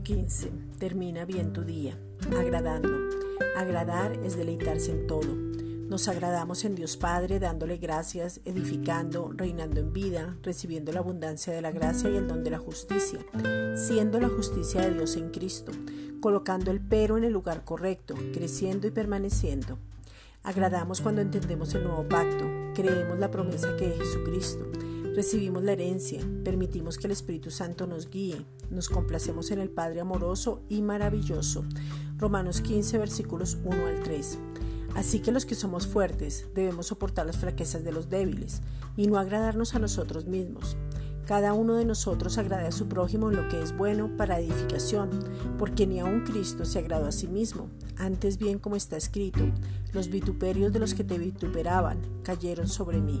15. Termina bien tu día, agradando. Agradar es deleitarse en todo. Nos agradamos en Dios Padre dándole gracias, edificando, reinando en vida, recibiendo la abundancia de la gracia y el don de la justicia, siendo la justicia de Dios en Cristo, colocando el pero en el lugar correcto, creciendo y permaneciendo. Agradamos cuando entendemos el nuevo pacto, creemos la promesa que es Jesucristo, recibimos la herencia, permitimos que el Espíritu Santo nos guíe, nos complacemos en el Padre amoroso y maravilloso. Romanos 15 versículos 1 al 3. Así que los que somos fuertes debemos soportar las fraquezas de los débiles y no agradarnos a nosotros mismos. Cada uno de nosotros agrada a su prójimo en lo que es bueno para edificación, porque ni aun Cristo se agradó a sí mismo. Antes bien, como está escrito, los vituperios de los que te vituperaban cayeron sobre mí.